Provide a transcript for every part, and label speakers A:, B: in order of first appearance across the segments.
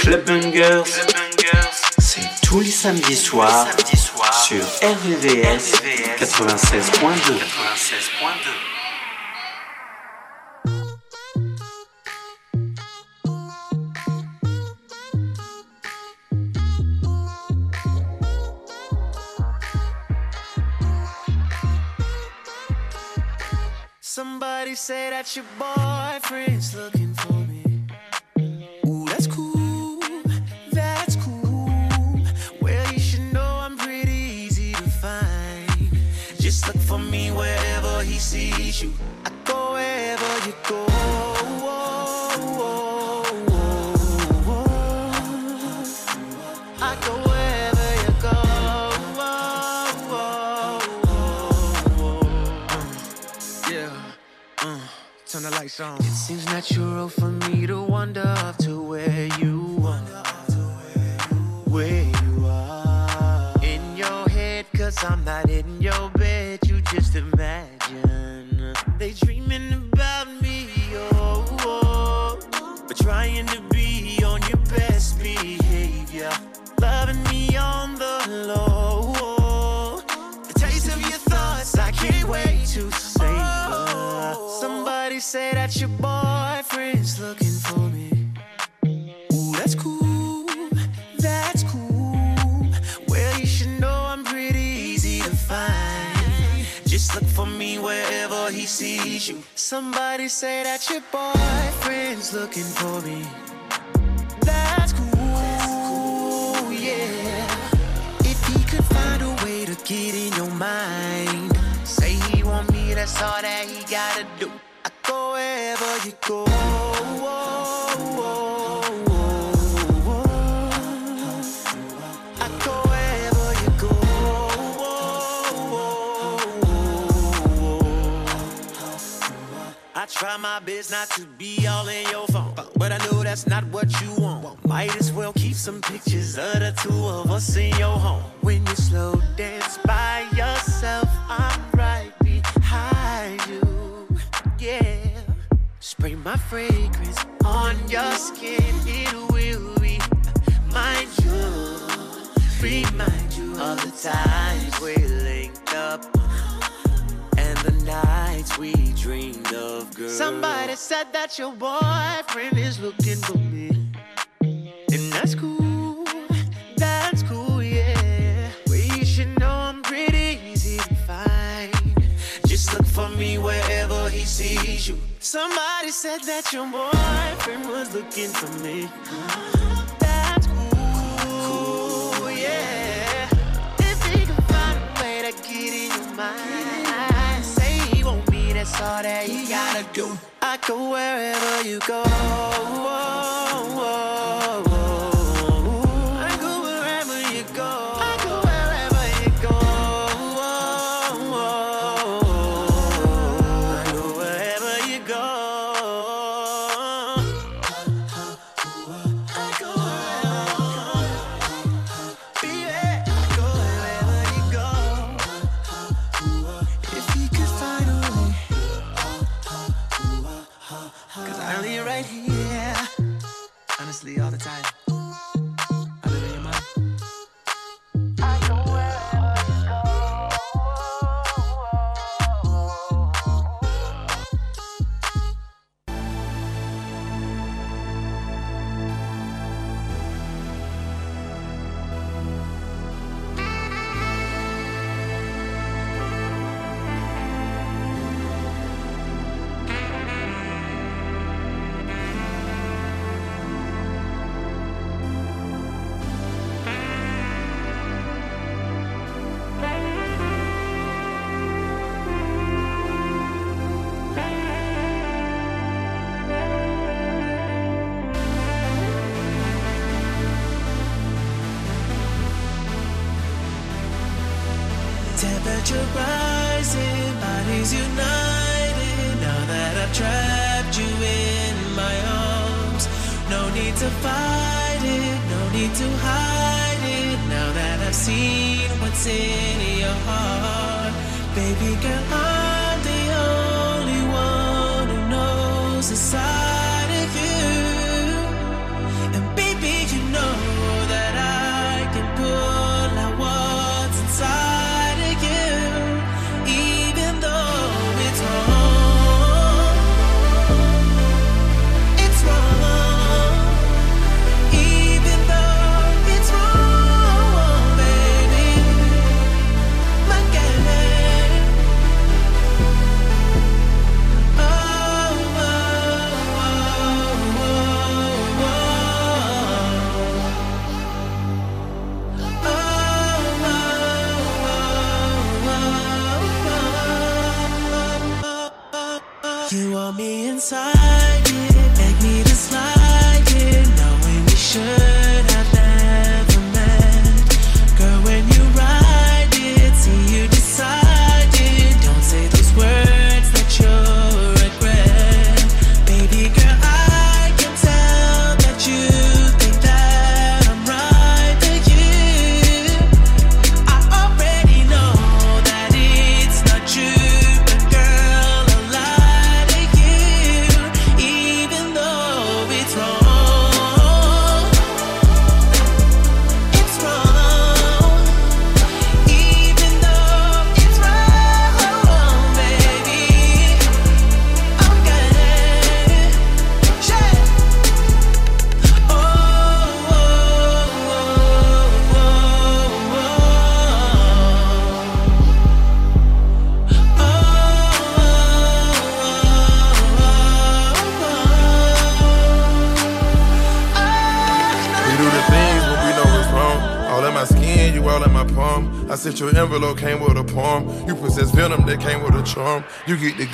A: Club Bungers, c'est tous les samedis soirs sur RVVS 96.2.
B: Somebody say that your boyfriend's get in your mind, say he want me, that's all that he gotta do. I go wherever you go. I go wherever you go. I try my best not to be all in your phone, but I know that's not what you want. Might as well keep some pictures of the two of us in your home. When you slow dance by yourself, I'm right behind you. Yeah, spray my fragrance on your skin. It will remind you, remind you of the times we linked up nights we dreamed of, girl. Somebody said that your boyfriend is looking for me. And that's cool, that's cool, yeah. Well, you should know I'm pretty easy to find. Just look for me wherever he sees you. Somebody said that your boyfriend was looking for me. That's cool, yeah. If he can find a way to get in your mind, that's all that you gotta do. I go wherever you go. Cause right here. Honestly, all the time. time You
C: get the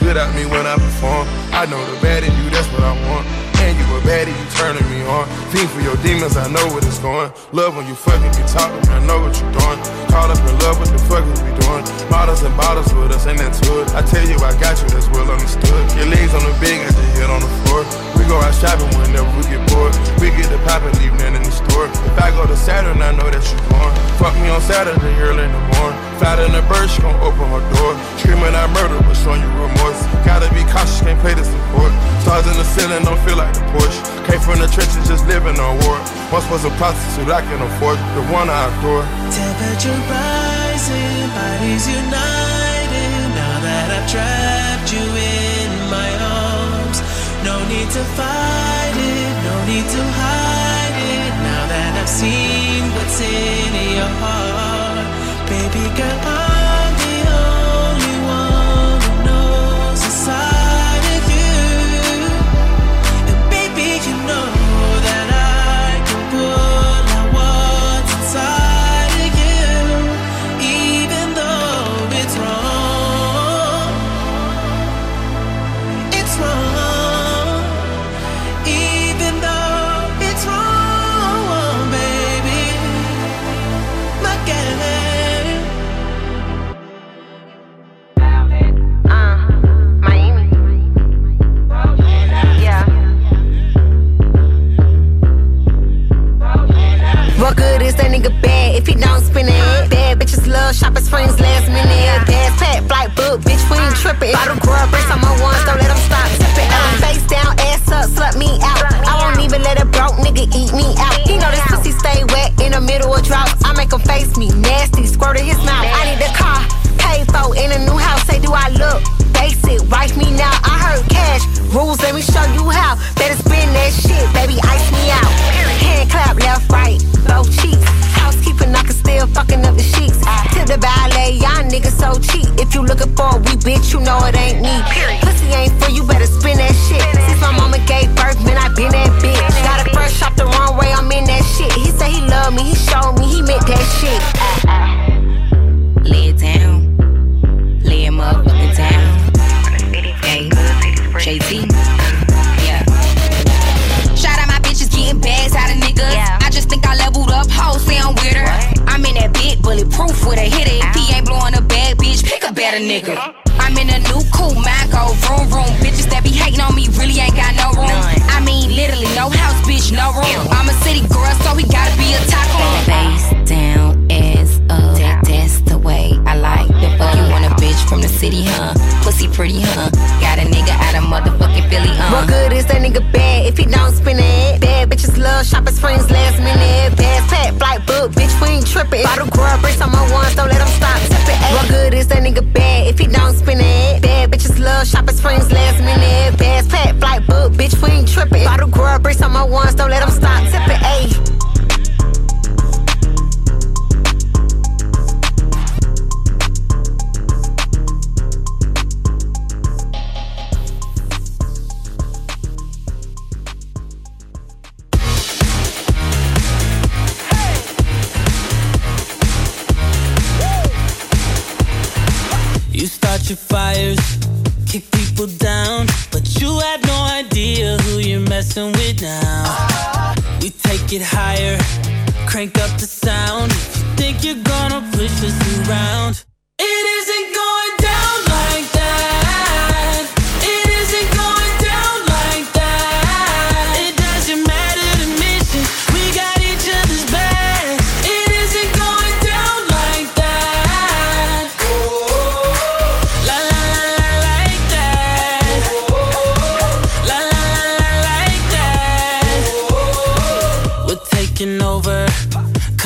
C: don't feel like the Porsche. Came from the trenches, just living on war. Once was a prostitute, I can afford the one I adore.
D: Temperature rising, bodies united. Now that I've trapped you in my arms, no need to fight it, no need to hide it. Now that I've seen what's in your heart, baby girl, I'm
E: if he don't spin it? Bad bitches love shopping springs last minute. Pass pack, flight book, bitch, we ain't tripping. Bottle grub, bricks on my ones, don't let them stop tipping. Face down, ass up, slut me out. I won't even let a broke nigga eat me out. He know this pussy stay wet in the middle of drought. I make him face me, nasty, squirt in his mouth. I need a car, pay for in a new house. Say, do I look basic? Wife me now. I heard cash rules. Let me show you how. Better spin that shit, baby. Ice me out. Hand clap left, right, both cheeks. Still fucking up the sheets. Tip the ballet, y'all niggas so cheap. If you looking for a wee bitch, you know it ain't me. Pussy ain't for you, better spin that shit. Since my mama gave birth, man, I been that bitch. Got a fresh off the wrong way, I'm in that shit. He said he loved me, he showed me, he meant that shit.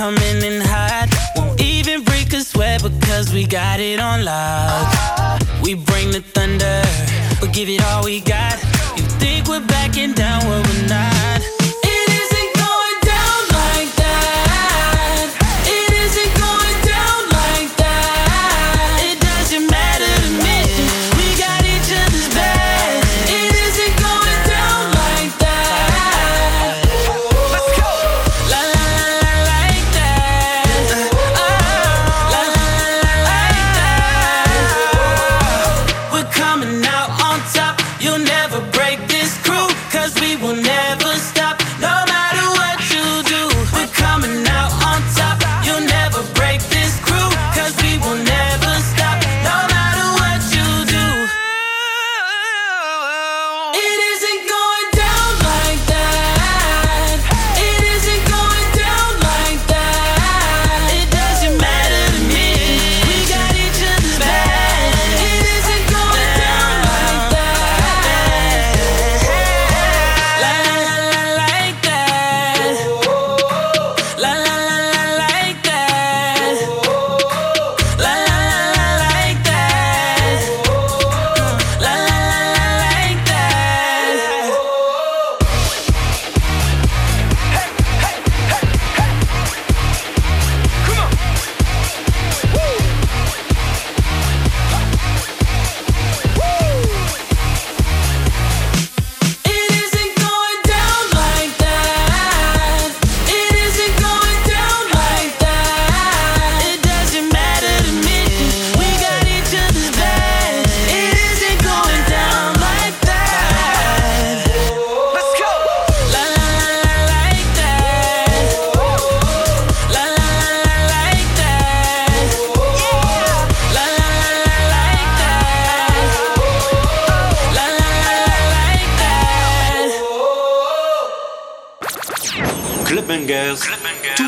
D: Coming in hot. Won't even break a sweat because we got it on lock. We bring the thunder, we give it all we got. You think we're backing down, well we're not.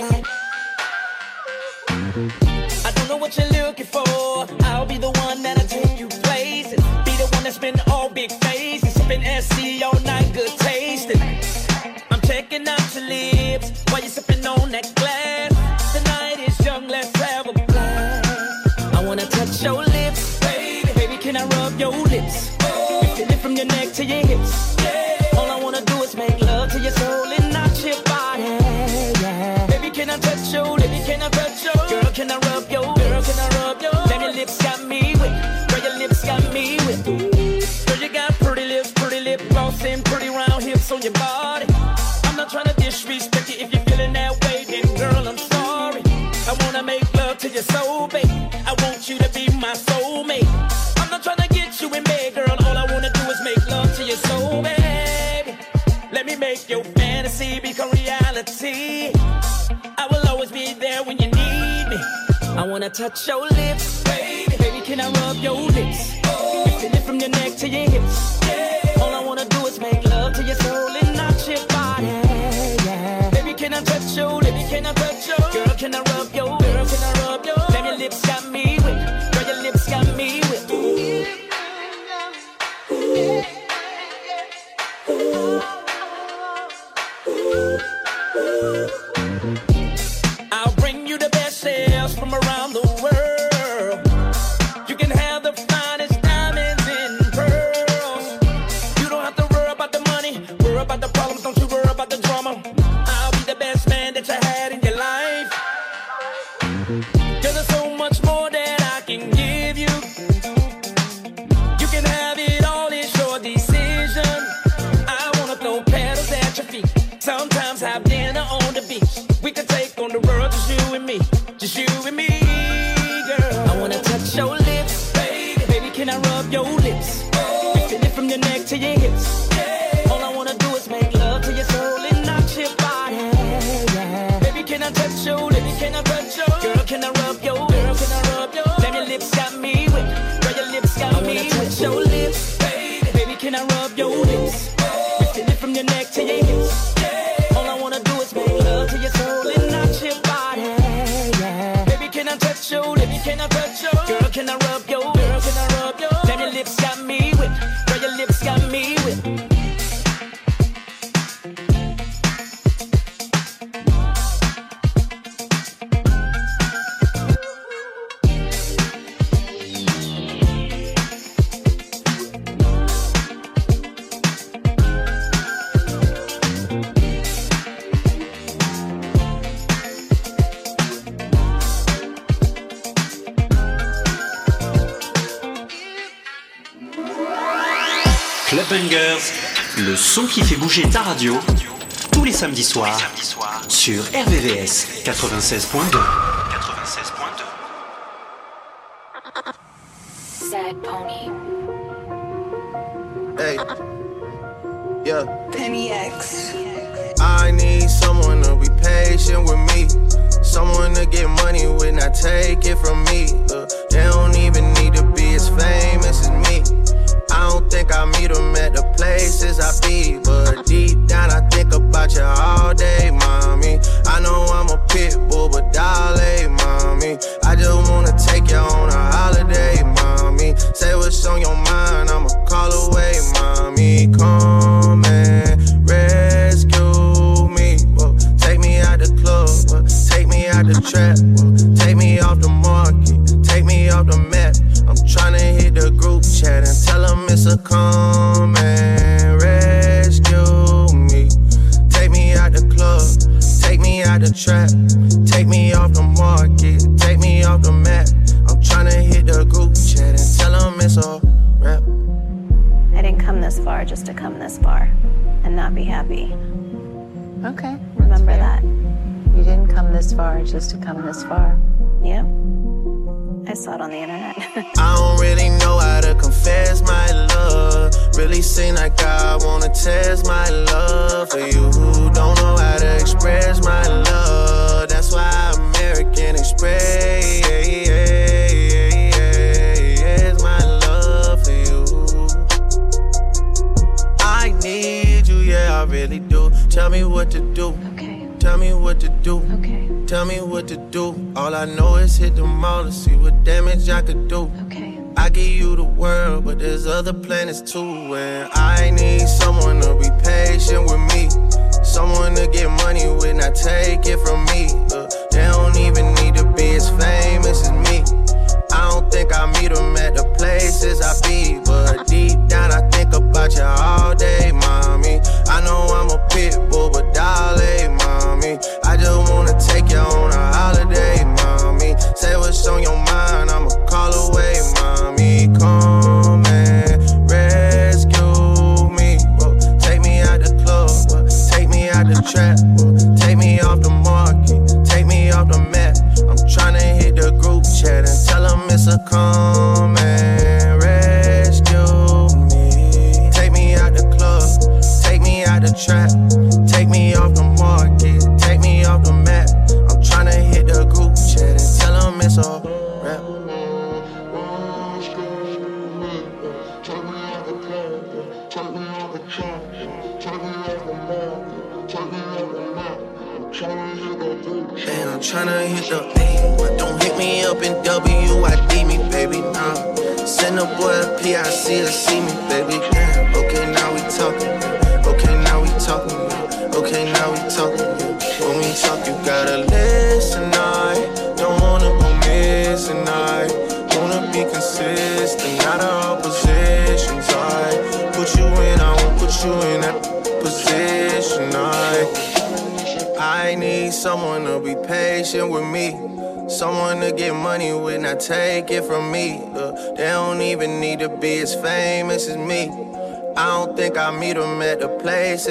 F: I don't know what you're looking for. touch your lips? Baby, baby can I rub your lips? Oh. Feel it from your neck to your hips. Yeah. All I wanna do is make love to your soul and not your body. Yeah. Baby, can I touch your lips? Baby, can I touch your lips?
G: samedis soirs soir, sur RVVS 96.2.
H: other planets too, and I need someone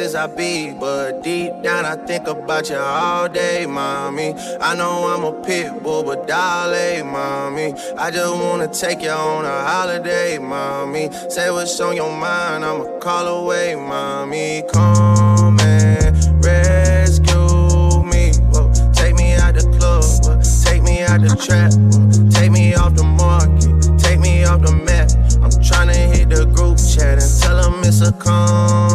H: places I be,
G: but deep down I think about you all day, mommy. I know I'm a pit bull, but dolly, mommy. I just wanna take you on a holiday, mommy. Say what's on your mind, I'ma call away, mommy. Come and rescue me. Take me out the club, take me out the trap, take me off the market, take me off the map. I'm tryna hit the group chat and tell them it's a come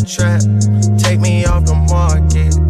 G: the trap, take me off the market,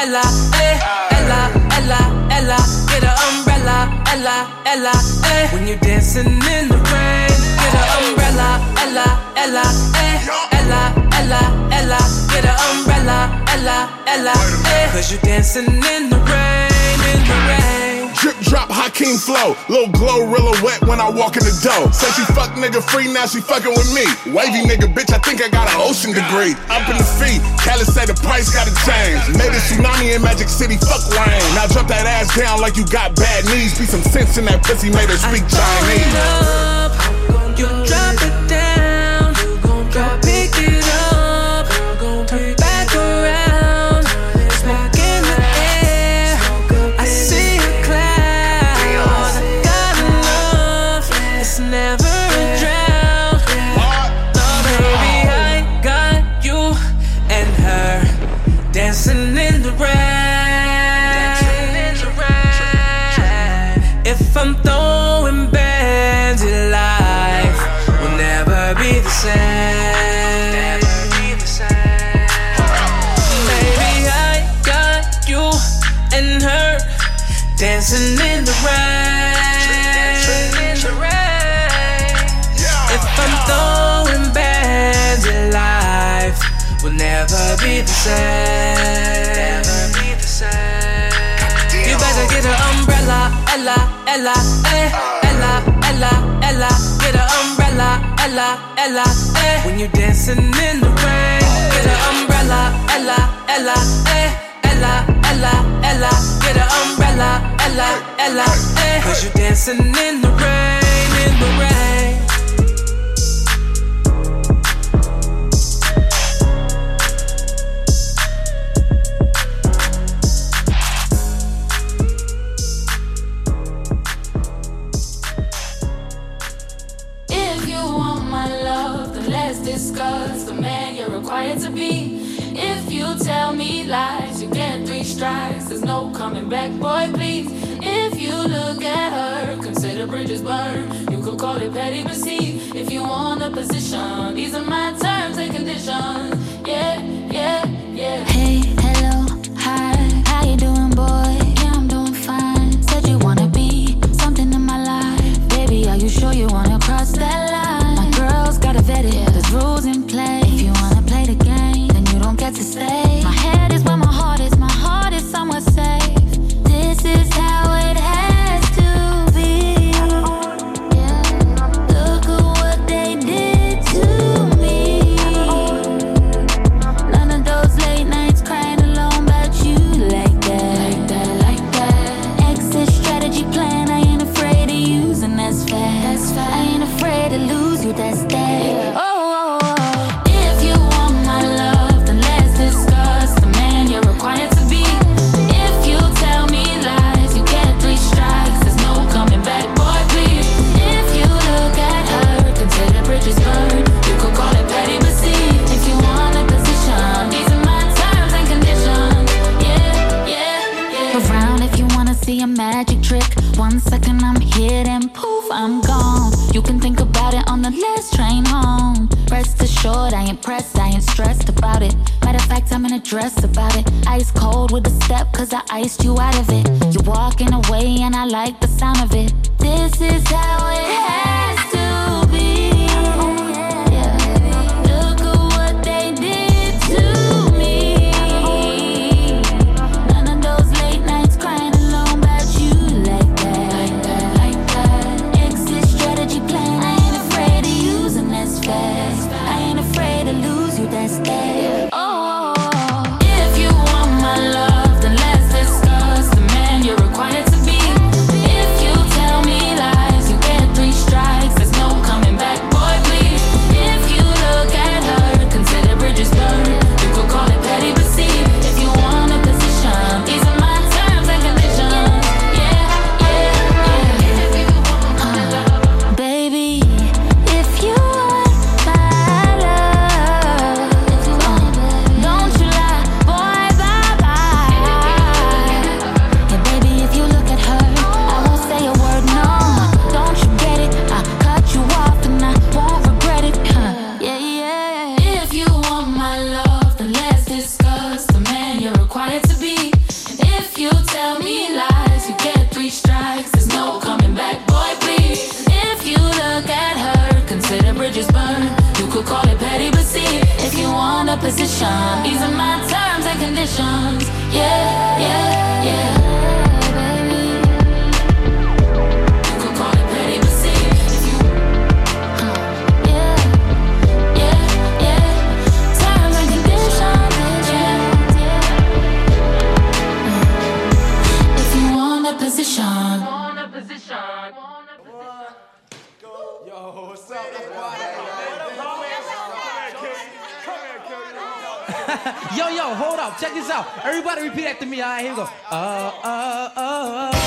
D: Ella, Ella, eh, Ella, Ella, Ella. Get an umbrella, Ella, Ella, eh. When you're dancing in the rain, get an umbrella, Ella, Ella, eh, Ella, Ella, Ella. Get an umbrella, Ella, Ella, eh. Cause you're dancing in the rain, in the rain.
I: Drop Hakeem flow. Little glow real wet when I walk in the door. Say she fuck nigga free, now she fucking with me. Wavy nigga, bitch, I think I got an ocean degree. Up in the feet, Cali say the price gotta change. Made a tsunami in Magic City, fuck rain. Now drop that ass down like you got bad knees. Be some sense in that pussy, made her speak Chinese.
D: up, you drop dancing in the rain. If I'm throwing bands in life, will never be the same. You better get an umbrella, Ella, Ella, eh, Ella, Ella, Ella. Get an umbrella, Ella, Ella, eh. When you're dancing in the rain, get an umbrella, Ella, Ella, eh, Ella,
J: Ella, Ella, get an umbrella, Ella, Ella, eh. Cause you're dancing in the rain, in the rain.
K: Ready he.
L: If you want a position, these are my terms and conditions.
K: a dress about it. Ice cold with a step, cause I iced you out of it. You're walking away, and I like the sound of it. This is how it
L: happens.
J: yo, yo, hold up. Check this out. Everybody repeat after me. All right, here we go. Uh, uh, uh, uh.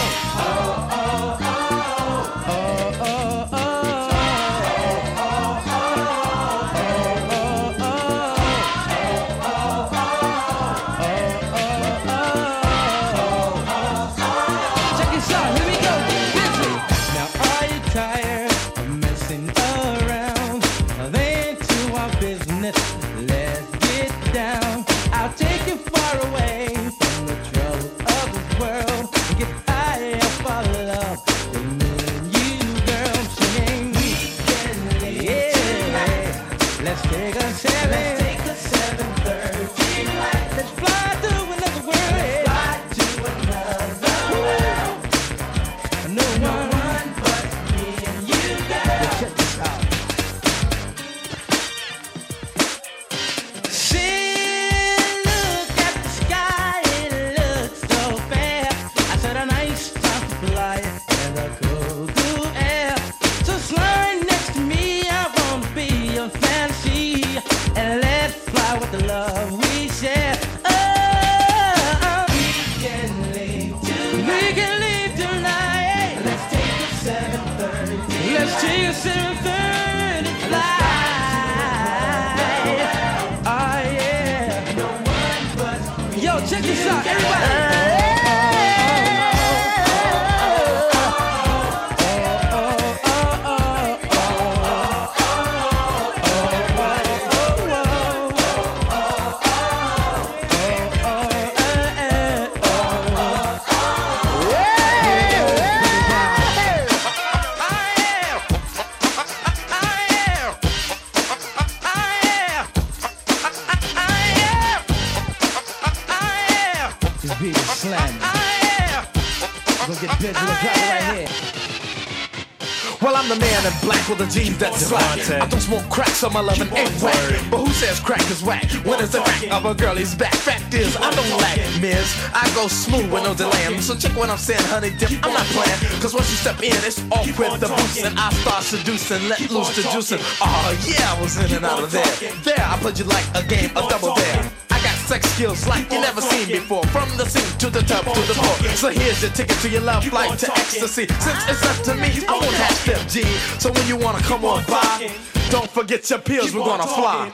M: Man in black with the jeans that slack. I don't smoke crack, so my loving ain't whack. But who says crack is whack? When is the crack of a girlie's back? Fact is, I don't lack, miss. I go smooth with no delay. So check what I'm saying, honey dip. I'm not playing. Cause once you step in, it's off with the boost. And I start seducing, let loose the juicing. Oh, yeah, I was in and out of there. There, I played you like a game of double dare. Sex skills like you never seen before. From the scene to the top to the floor. So here's your ticket to your love flight to ecstasy. Since it's up to me, I won't have step G. So when you wanna come on by, don't forget your pills, we're gonna fly.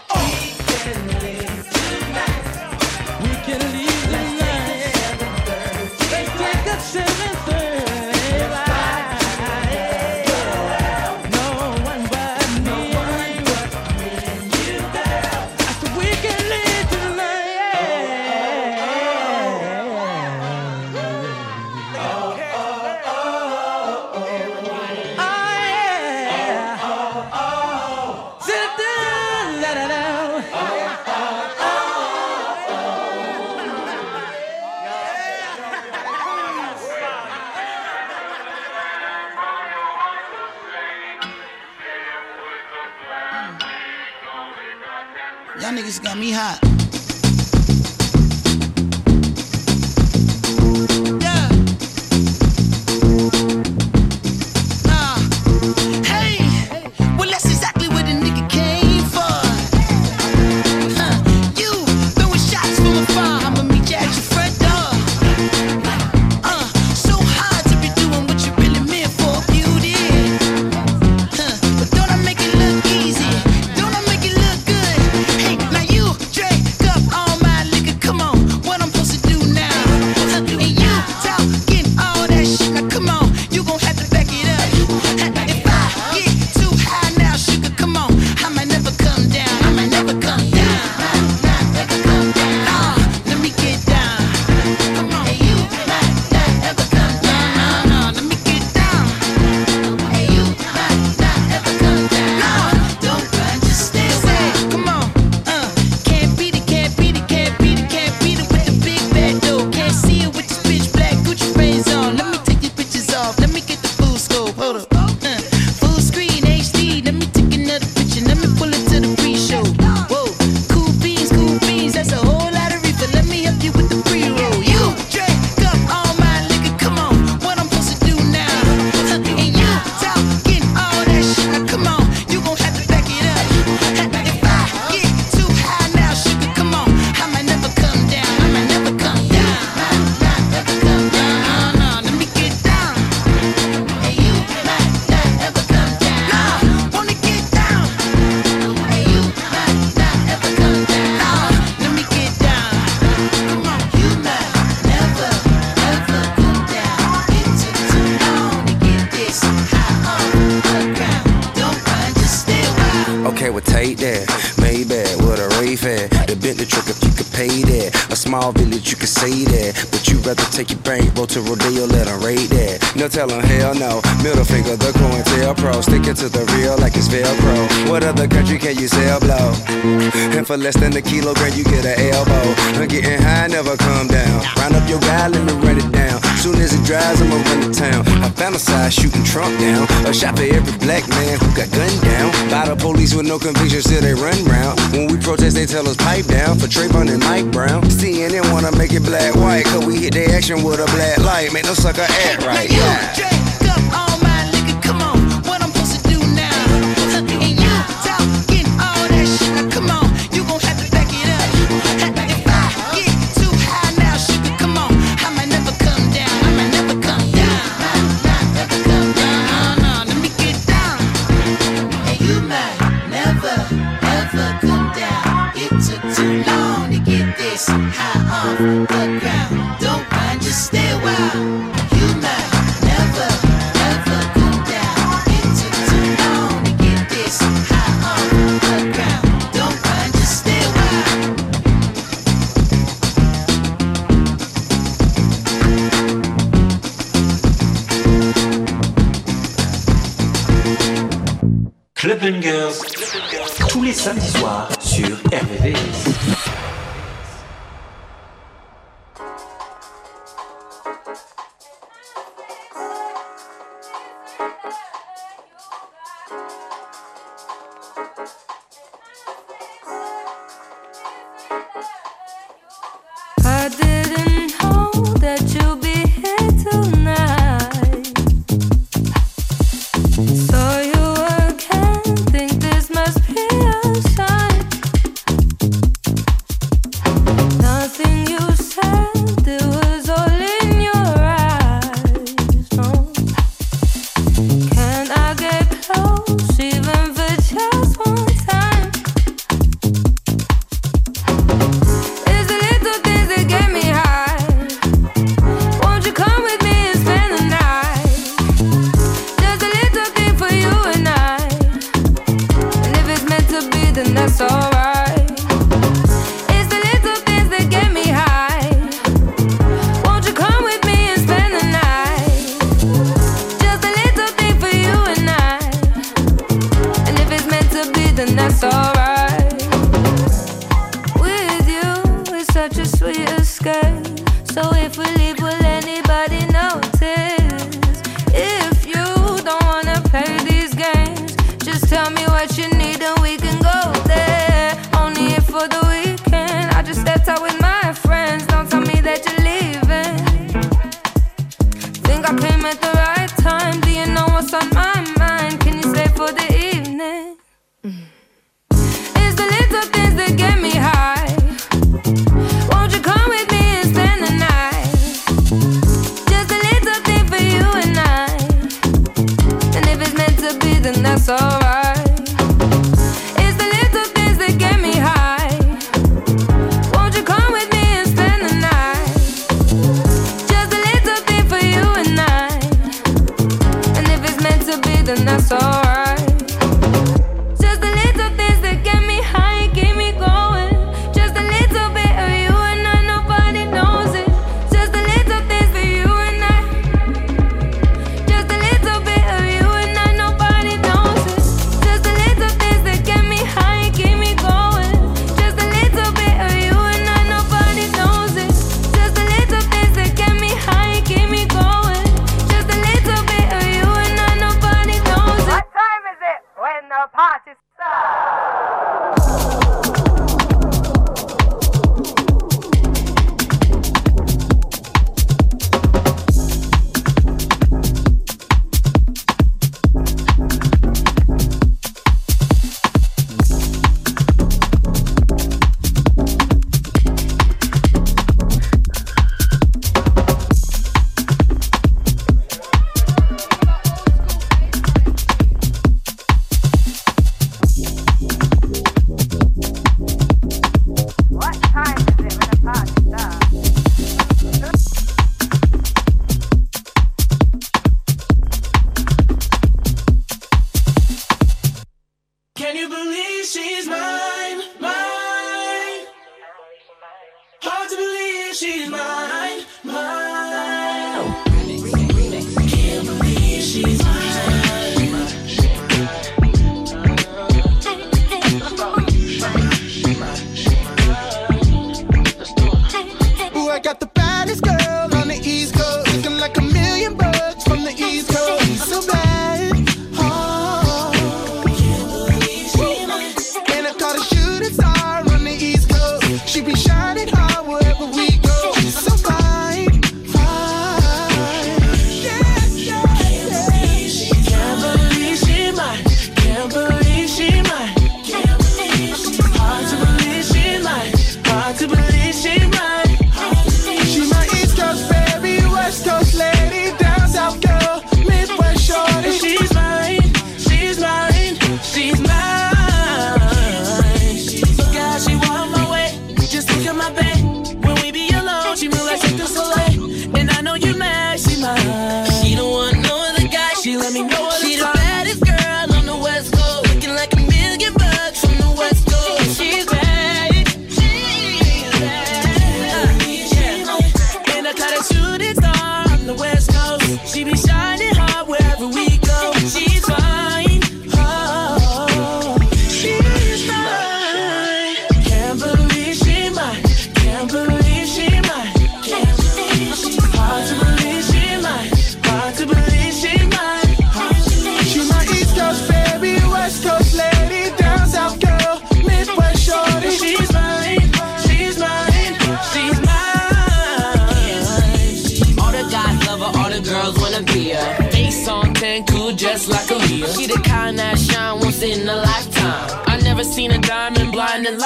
N: The
O: truck if you could pay that. A small village you could say that. But you'd rather take your bank, roll to Rodeo, let 'em raid that. No tell 'em hell no. Middle finger, the coin tail pro. Sticking to the real like it's Velcro. What other country can you sell blow? And for less than a kilogram, you get an elbow. I'm getting high, never come down. Round up your guy, let me run it down. Soon as it dries, I'ma run to town. I fantasize shooting Trump down. A shot for every black man who got gunned down. By the police with no convictions till they run round. When we protest, they tell us pipe down for Trayvon and Mike Brown. CNN wanna make it black white, cause we hit the action with a black light. Make no sucker act right. Yeah.
M: the ground. Don't mind, just stay wild. You might never, ever cool down. It took too long to get this high off the ground. Don't mind, just stay wild.
P: Clubbing Girls, tous les samedis soirs sur RVVS.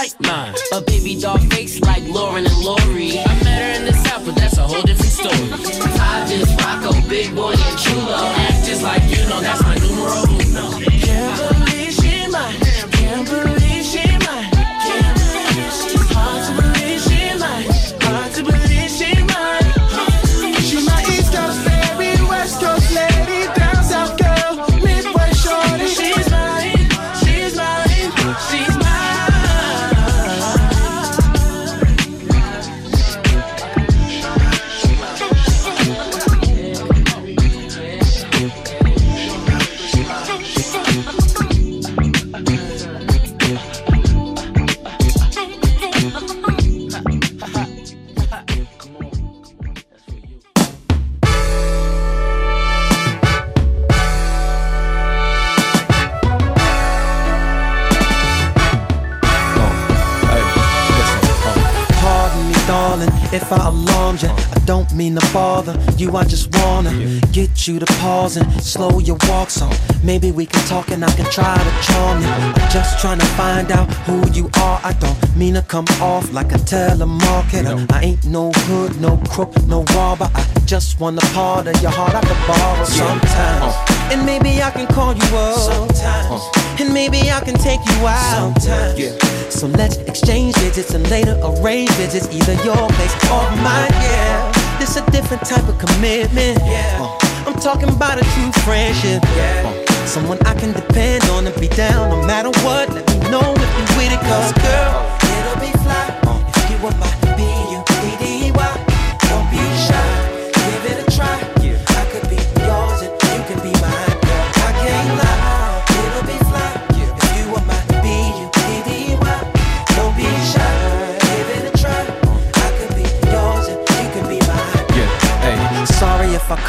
M: Like
Q: mine.
B: Pause and slow your walk so maybe we can talk and I can try to charm you. I'm just trying to find out who you are. I don't mean to come off like a telemarketer. I ain't no hood, no crook, no robber. I just want a part of your heart I could borrow sometimes. Uh. And maybe I can call you up sometimes. Uh. And maybe I can take you out sometimes. So let's exchange digits and later arrange visits, either your place or mine. Yeah, this a different type of commitment. Yeah, uh. I'm talking about a true friendship. Someone I can depend on and be down no matter what. Let me know if you're with it, cause girl, it'll be fly if you were my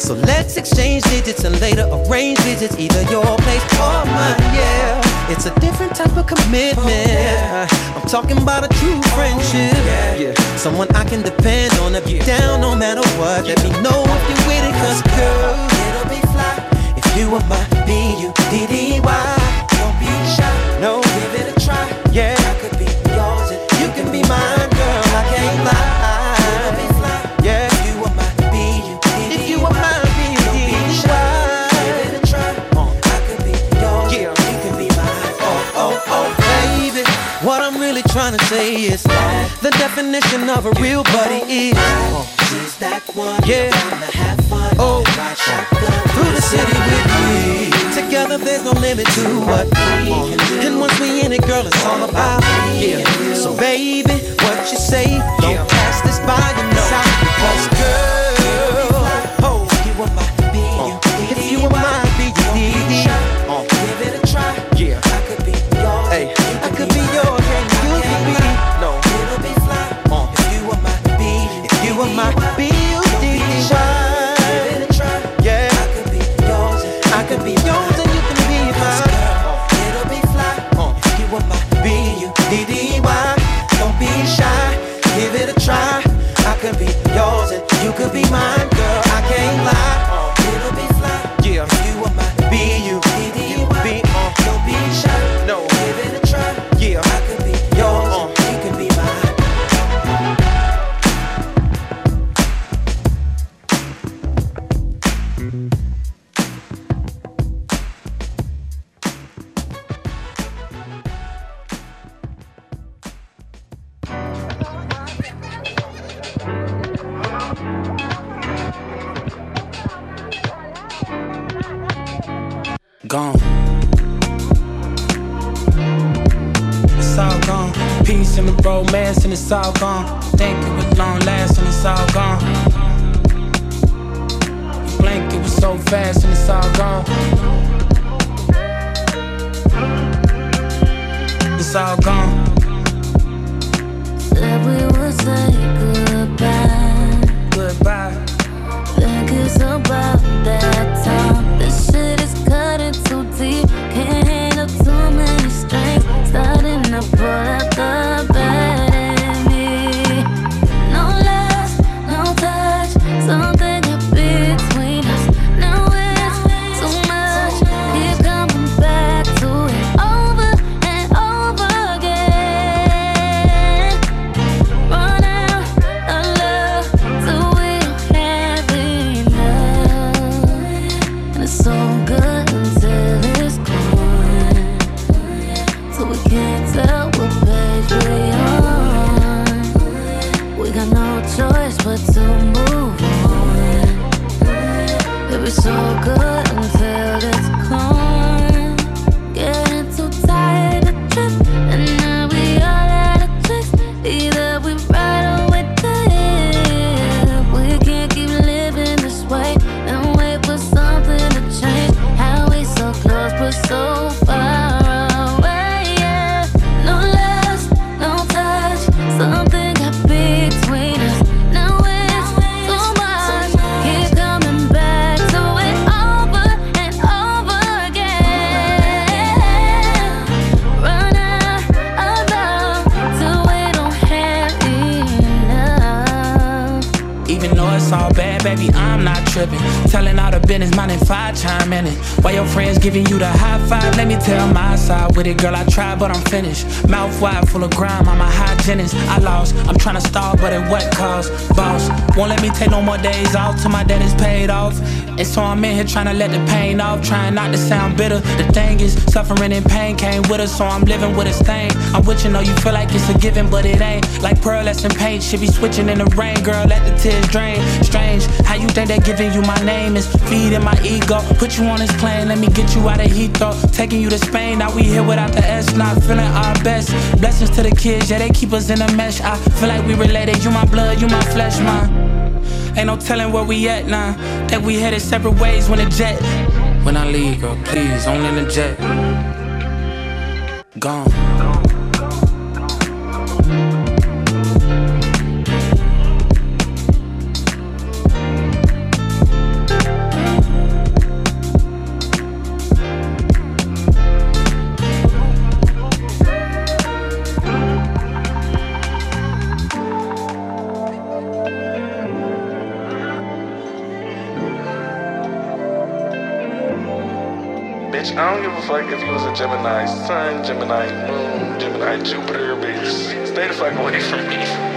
B: So let's exchange digits and later arrange visits, either your place or mine. Yeah, it's a different type of commitment. I'm talking about a true friendship. Yeah, someone I can depend on to be down no matter what. Let me know if you're with it, cause girl, it'll be fly if you were my B-U-D-D-Y. Don't be shy, no, give it a try. Yeah, I could be yours and you can be mine, say is the definition of a real buddy is. She's that one. Yeah. Oh, through the city with me. Together, there's no limit to what we can do. And once we in it, girl, it's all about yeah. So, baby, what you say? Don't pass this by your side because, girl,
R: giving you the high five, let me tell my side with it, girl. I tried, but I'm finished. Mouth wide, full of grime, I'm a hygienist. I lost, I'm trying to stall, but at what cost? Boss, won't let me take no more days off till my debt is paid off. And so I'm in here trying to let the pain off, trying not to sound bitter. The thing is, suffering and pain came with us, so I'm living with a stain. I'm with you, know you feel like it's a given, but it ain't. Like pearlescent paint, should be switching in the rain, girl. Let the tears drain. Strange, how you think they're giving you my name is feeding my ego. Put you on this plane, let me get you out of Heathrow. Taking you to Spain, now we here without the S, not feeling our best. Blessings to the kids, yeah, they keep us in a mesh. I feel like we related. You my blood, you my flesh, man. Ain't no telling where we at now. That we headed separate ways when the jet. When I leave, girl, please, only in the jet. Gone.
I: Gemini sun, Gemini moon, Gemini Jupiter, bitch. Stay the fuck away from me.